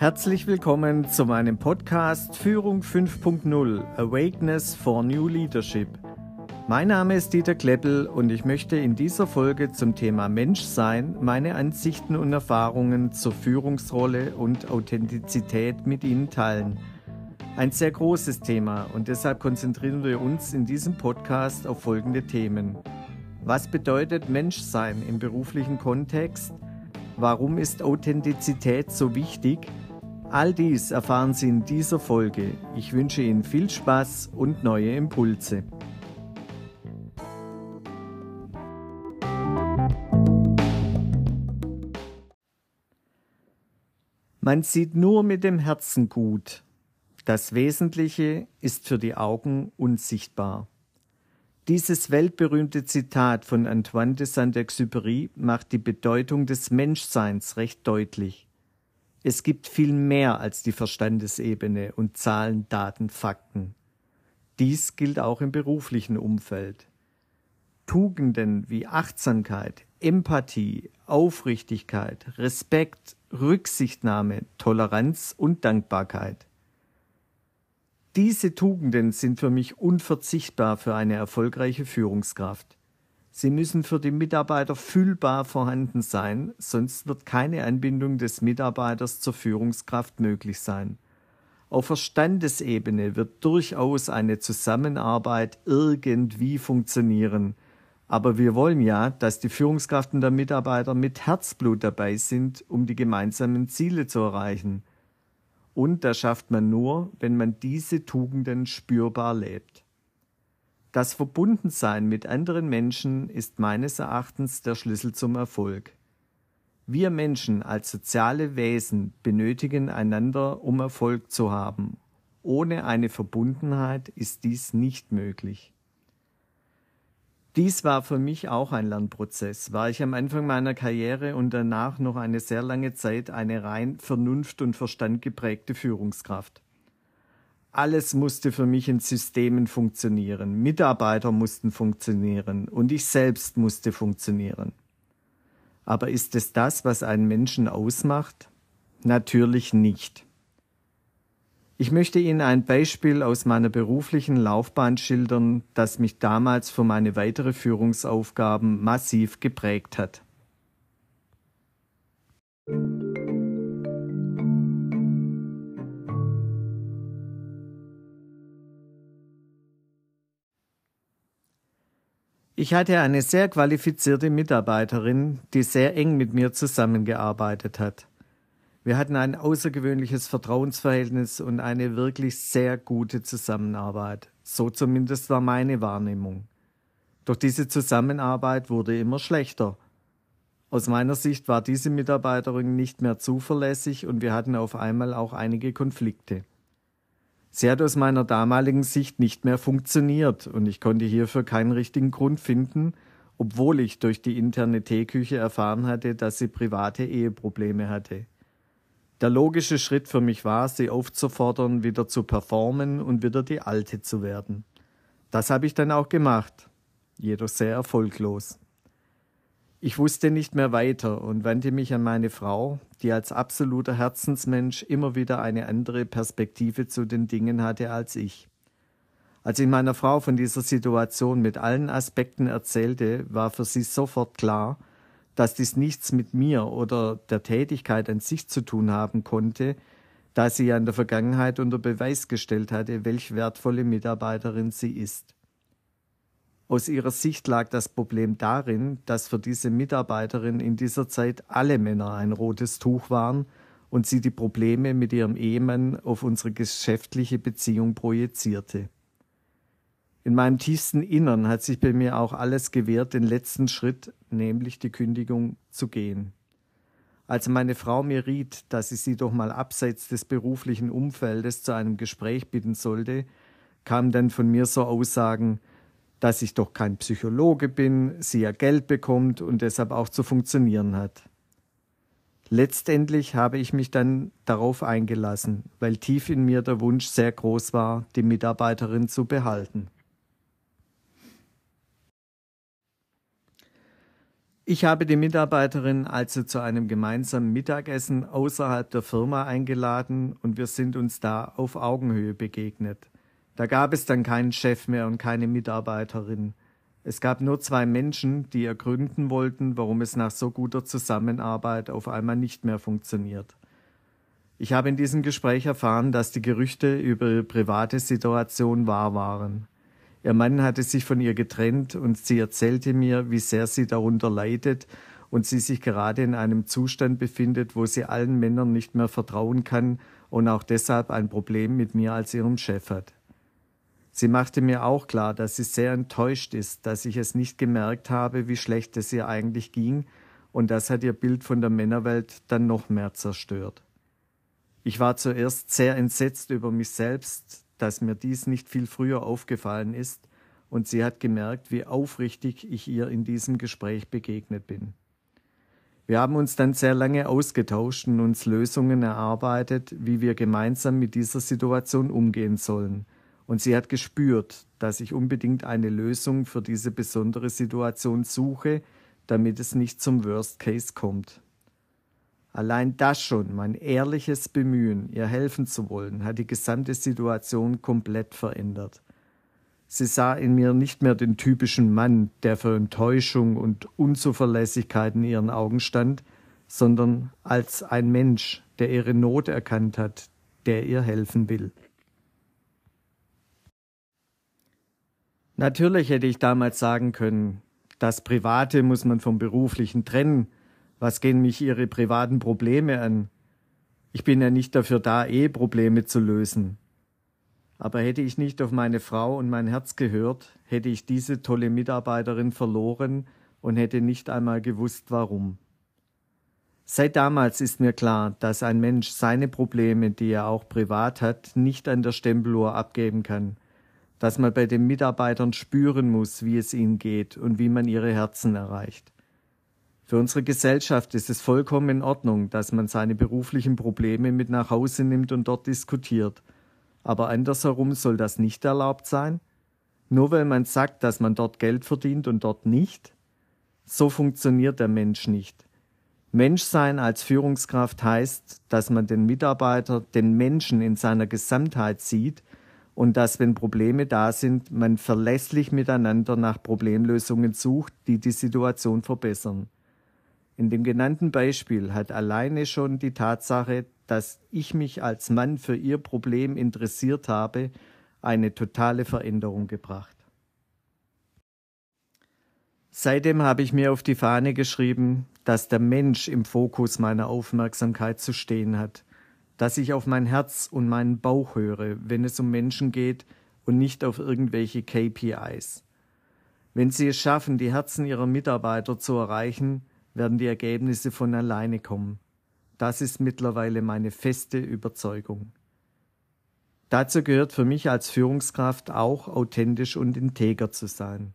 Herzlich willkommen zu meinem Podcast Führung 5.0 Awakeness for New Leadership. Mein Name ist Dieter Kleppel und ich möchte in dieser Folge zum Thema Menschsein meine Ansichten und Erfahrungen zur Führungsrolle und Authentizität mit Ihnen teilen. Ein sehr großes Thema und deshalb konzentrieren wir uns in diesem Podcast auf folgende Themen. Was bedeutet Menschsein im beruflichen Kontext? Warum ist Authentizität so wichtig? All dies erfahren Sie in dieser Folge. Ich wünsche Ihnen viel Spaß und neue Impulse. Man sieht nur mit dem Herzen gut. Das Wesentliche ist für die Augen unsichtbar. Dieses weltberühmte Zitat von Antoine de Saint-Exupéry macht die Bedeutung des Menschseins recht deutlich. Es gibt viel mehr als die Verstandesebene und Zahlen, Daten, Fakten. Dies gilt auch im beruflichen Umfeld. Tugenden wie Achtsamkeit, Empathie, Aufrichtigkeit, Respekt, Rücksichtnahme, Toleranz und Dankbarkeit. Diese Tugenden sind für mich unverzichtbar für eine erfolgreiche Führungskraft. Sie müssen für die Mitarbeiter fühlbar vorhanden sein, sonst wird keine Anbindung des Mitarbeiters zur Führungskraft möglich sein. Auf Verstandesebene wird durchaus eine Zusammenarbeit irgendwie funktionieren, aber wir wollen ja, dass die Führungskraft und der Mitarbeiter mit Herzblut dabei sind, um die gemeinsamen Ziele zu erreichen. Und das schafft man nur, wenn man diese Tugenden spürbar lebt. Das Verbundensein mit anderen Menschen ist meines Erachtens der Schlüssel zum Erfolg. Wir Menschen als soziale Wesen benötigen einander, um Erfolg zu haben. Ohne eine Verbundenheit ist dies nicht möglich. Dies war für mich auch ein Lernprozess. War ich am Anfang meiner Karriere und danach noch eine sehr lange Zeit eine rein Vernunft und Verstand geprägte Führungskraft. Alles musste für mich in Systemen funktionieren. Mitarbeiter mussten funktionieren und ich selbst musste funktionieren. Aber ist es das, was einen Menschen ausmacht? Natürlich nicht. Ich möchte Ihnen ein Beispiel aus meiner beruflichen Laufbahn schildern, das mich damals für meine weitere Führungsaufgaben massiv geprägt hat. Ich hatte eine sehr qualifizierte Mitarbeiterin, die sehr eng mit mir zusammengearbeitet hat. Wir hatten ein außergewöhnliches Vertrauensverhältnis und eine wirklich sehr gute Zusammenarbeit. So zumindest war meine Wahrnehmung. Doch diese Zusammenarbeit wurde immer schlechter. Aus meiner Sicht war diese Mitarbeiterin nicht mehr zuverlässig und wir hatten auf einmal auch einige Konflikte. Sie hat aus meiner damaligen Sicht nicht mehr funktioniert und ich konnte hierfür keinen richtigen Grund finden, obwohl ich durch die interne Teeküche erfahren hatte, dass sie private Eheprobleme hatte. Der logische Schritt für mich war, sie aufzufordern, wieder zu performen und wieder die Alte zu werden. Das habe ich dann auch gemacht, jedoch sehr erfolglos. Ich wusste nicht mehr weiter und wandte mich an meine Frau, die als absoluter Herzensmensch immer wieder eine andere Perspektive zu den Dingen hatte als ich. Als ich meiner Frau von dieser Situation mit allen Aspekten erzählte, war für sie sofort klar, dass dies nichts mit mir oder der Tätigkeit an sich zu tun haben konnte, da sie ja in der Vergangenheit unter Beweis gestellt hatte, welch wertvolle Mitarbeiterin sie ist. Aus ihrer Sicht lag das Problem darin, dass für diese Mitarbeiterin in dieser Zeit alle Männer ein rotes Tuch waren und sie die Probleme mit ihrem Ehemann auf unsere geschäftliche Beziehung projizierte. In meinem tiefsten Innern hat sich bei mir auch alles gewehrt, den letzten Schritt, nämlich die Kündigung, zu gehen. Als meine Frau mir riet, dass ich sie doch mal abseits des beruflichen Umfeldes zu einem Gespräch bitten sollte, kamen dann von mir so Aussagen, dass ich doch kein Psychologe bin, sie ja Geld bekommt und deshalb auch zu funktionieren hat. Letztendlich habe ich mich dann darauf eingelassen, weil tief in mir der Wunsch sehr groß war, die Mitarbeiterin zu behalten. Ich habe die Mitarbeiterin also zu einem gemeinsamen Mittagessen außerhalb der Firma eingeladen und wir sind uns da auf Augenhöhe begegnet. Da gab es dann keinen Chef mehr und keine Mitarbeiterin. Es gab nur zwei Menschen, die ergründen wollten, warum es nach so guter Zusammenarbeit auf einmal nicht mehr funktioniert. Ich habe in diesem Gespräch erfahren, dass die Gerüchte über ihre private Situation wahr waren. Ihr Mann hatte sich von ihr getrennt und sie erzählte mir, wie sehr sie darunter leidet und sie sich gerade in einem Zustand befindet, wo sie allen Männern nicht mehr vertrauen kann und auch deshalb ein Problem mit mir als ihrem Chef hat. Sie machte mir auch klar, dass sie sehr enttäuscht ist, dass ich es nicht gemerkt habe, wie schlecht es ihr eigentlich ging, und das hat ihr Bild von der Männerwelt dann noch mehr zerstört. Ich war zuerst sehr entsetzt über mich selbst, dass mir dies nicht viel früher aufgefallen ist, und sie hat gemerkt, wie aufrichtig ich ihr in diesem Gespräch begegnet bin. Wir haben uns dann sehr lange ausgetauscht und uns Lösungen erarbeitet, wie wir gemeinsam mit dieser Situation umgehen sollen. Und sie hat gespürt, dass ich unbedingt eine Lösung für diese besondere Situation suche, damit es nicht zum Worst Case kommt. Allein das schon, mein ehrliches Bemühen, ihr helfen zu wollen, hat die gesamte Situation komplett verändert. Sie sah in mir nicht mehr den typischen Mann, der für Enttäuschung und Unzuverlässigkeit in ihren Augen stand, sondern als ein Mensch, der ihre Not erkannt hat, der ihr helfen will. Natürlich hätte ich damals sagen können, das Private muss man vom Beruflichen trennen, was gehen mich Ihre privaten Probleme an? Ich bin ja nicht dafür da, Eheprobleme zu lösen. Aber hätte ich nicht auf meine Frau und mein Herz gehört, hätte ich diese tolle Mitarbeiterin verloren und hätte nicht einmal gewusst, warum. Seit damals ist mir klar, dass ein Mensch seine Probleme, die er auch privat hat, nicht an der Stempeluhr abgeben kann, dass man bei den Mitarbeitern spüren muss, wie es ihnen geht und wie man ihre Herzen erreicht. Für unsere Gesellschaft ist es vollkommen in Ordnung, dass man seine beruflichen Probleme mit nach Hause nimmt und dort diskutiert. Aber andersherum soll das nicht erlaubt sein? Nur weil man sagt, dass man dort Geld verdient und dort nicht? So funktioniert der Mensch nicht. Menschsein als Führungskraft heißt, dass man den Mitarbeiter, den Menschen in seiner Gesamtheit sieht und dass, wenn Probleme da sind, man verlässlich miteinander nach Problemlösungen sucht, die die Situation verbessern. In dem genannten Beispiel hat alleine schon die Tatsache, dass ich mich als Mann für ihr Problem interessiert habe, eine totale Veränderung gebracht. Seitdem habe ich mir auf die Fahne geschrieben, dass der Mensch im Fokus meiner Aufmerksamkeit zu stehen hat, dass ich auf mein Herz und meinen Bauch höre, wenn es um Menschen geht und nicht auf irgendwelche KPIs. Wenn sie es schaffen, die Herzen ihrer Mitarbeiter zu erreichen, werden die Ergebnisse von alleine kommen. Das ist mittlerweile meine feste Überzeugung. Dazu gehört für mich als Führungskraft auch authentisch und integer zu sein.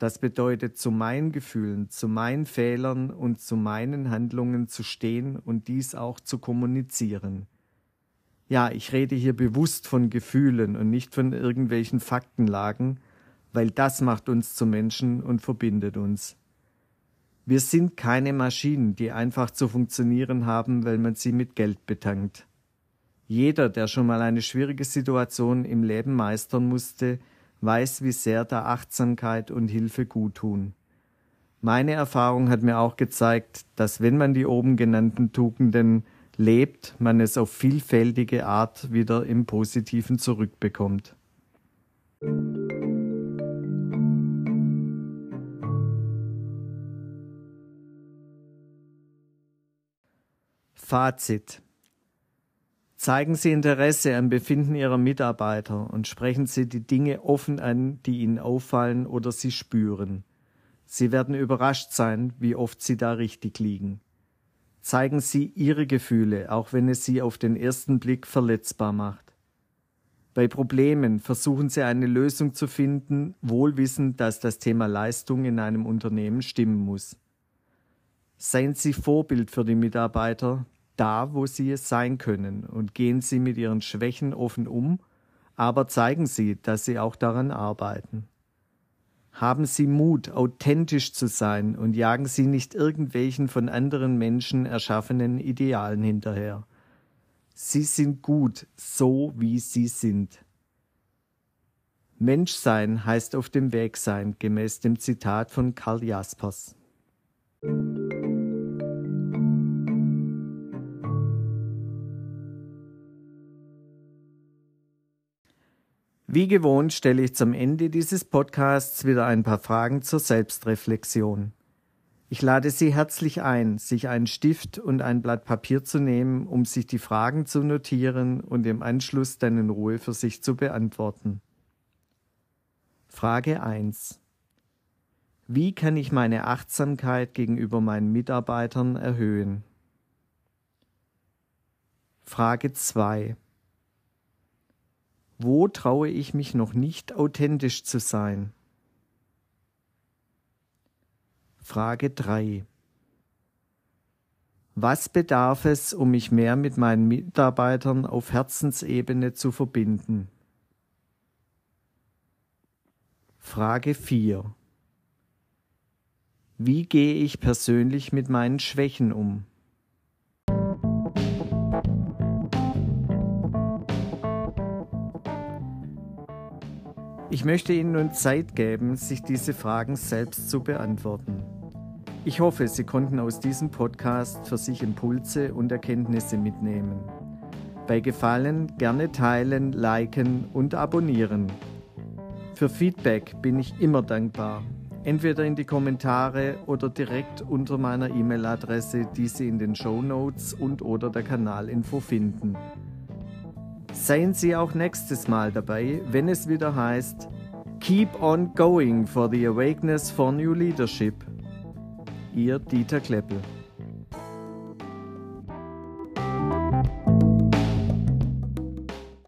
Das bedeutet, zu meinen Gefühlen, zu meinen Fehlern und zu meinen Handlungen zu stehen und dies auch zu kommunizieren. Ja, ich rede hier bewusst von Gefühlen und nicht von irgendwelchen Faktenlagen, weil das macht uns zu Menschen und verbindet uns. Wir sind keine Maschinen, die einfach zu funktionieren haben, weil man sie mit Geld betankt. Jeder, der schon mal eine schwierige Situation im Leben meistern musste, weiß, wie sehr da Achtsamkeit und Hilfe gut tun. Meine Erfahrung hat mir auch gezeigt, dass wenn man die oben genannten Tugenden lebt, man es auf vielfältige Art wieder im Positiven zurückbekommt. Fazit. Zeigen Sie Interesse am Befinden Ihrer Mitarbeiter und sprechen Sie die Dinge offen an, die Ihnen auffallen oder Sie spüren. Sie werden überrascht sein, wie oft Sie da richtig liegen. Zeigen Sie Ihre Gefühle, auch wenn es Sie auf den ersten Blick verletzbar macht. Bei Problemen versuchen Sie eine Lösung zu finden, wohlwissend, dass das Thema Leistung in einem Unternehmen stimmen muss. Seien Sie Vorbild für die Mitarbeiter, da, wo sie es sein können und gehen sie mit ihren Schwächen offen um, aber zeigen sie, dass sie auch daran arbeiten. Haben Sie Mut, authentisch zu sein und jagen Sie nicht irgendwelchen von anderen Menschen erschaffenen Idealen hinterher. Sie sind gut, so wie Sie sind. Menschsein heißt auf dem Weg sein, gemäß dem Zitat von Karl Jaspers. Wie gewohnt stelle ich zum Ende dieses Podcasts wieder ein paar Fragen zur Selbstreflexion. Ich lade Sie herzlich ein, sich einen Stift und ein Blatt Papier zu nehmen, um sich die Fragen zu notieren und im Anschluss dann in Ruhe für sich zu beantworten. Frage 1. Wie kann ich meine Achtsamkeit gegenüber meinen Mitarbeitern erhöhen? Frage 2. Wo traue ich mich noch nicht authentisch zu sein? Frage 3. Was bedarf es, um mich mehr mit meinen Mitarbeitern auf Herzensebene zu verbinden? Frage 4. Wie gehe ich persönlich mit meinen Schwächen um? Ich möchte Ihnen nun Zeit geben, sich diese Fragen selbst zu beantworten. Ich hoffe, Sie konnten aus diesem Podcast für sich Impulse und Erkenntnisse mitnehmen. Bei Gefallen gerne teilen, liken und abonnieren. Für Feedback bin ich immer dankbar. Entweder in die Kommentare oder direkt unter meiner E-Mail-Adresse, die Sie in den Show Notes und oder der Kanalinfo finden. Seien Sie auch nächstes Mal dabei, wenn es wieder heißt Keep on going for the awakeness for new leadership. Ihr Dieter Kleppel.